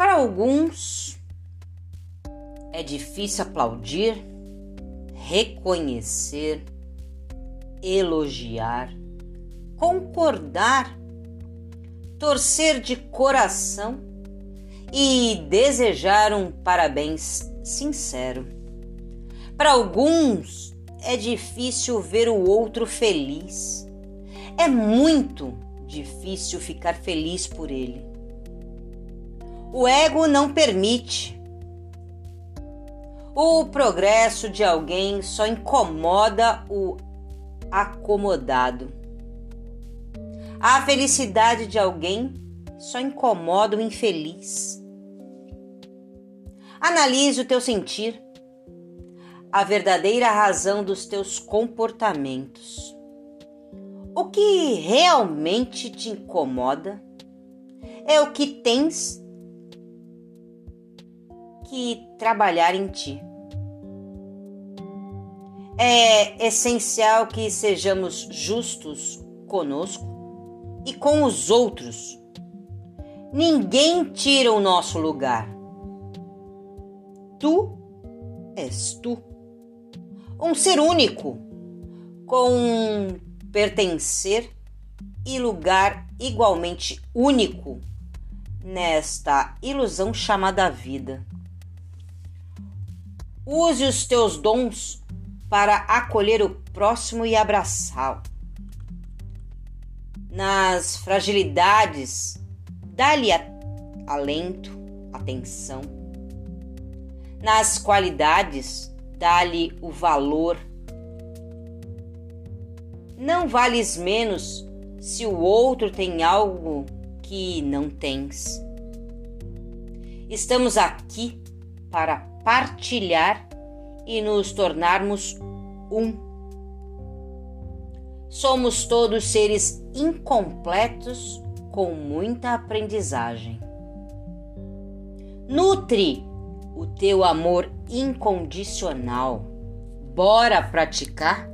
Para alguns, é difícil aplaudir, reconhecer, elogiar, concordar, torcer de coração e desejar um parabéns sincero. Para alguns, é difícil ver o outro feliz. É muito difícil ficar feliz por ele. O ego não permite. O progresso de alguém só incomoda o acomodado. A felicidade de alguém só incomoda o infeliz. Analise o teu sentir, a verdadeira razão dos teus comportamentos. O que realmente te incomoda é o que tens que trabalhar em ti. É essencial que sejamos justos conosco e com os outros. Ninguém tira o nosso lugar. Tu és tu. Um ser único, com pertencer e lugar igualmente único nesta ilusão chamada vida. Use os teus dons para acolher o próximo e abraçá-lo. Nas fragilidades, dá-lhe alento, atenção. Nas qualidades, dá-lhe o valor. Não vales menos se o outro tem algo que não tens. Estamos aqui para partilhar e nos tornarmos um. Somos todos seres incompletos com muita aprendizagem. Nutre o teu amor incondicional. Bora praticar?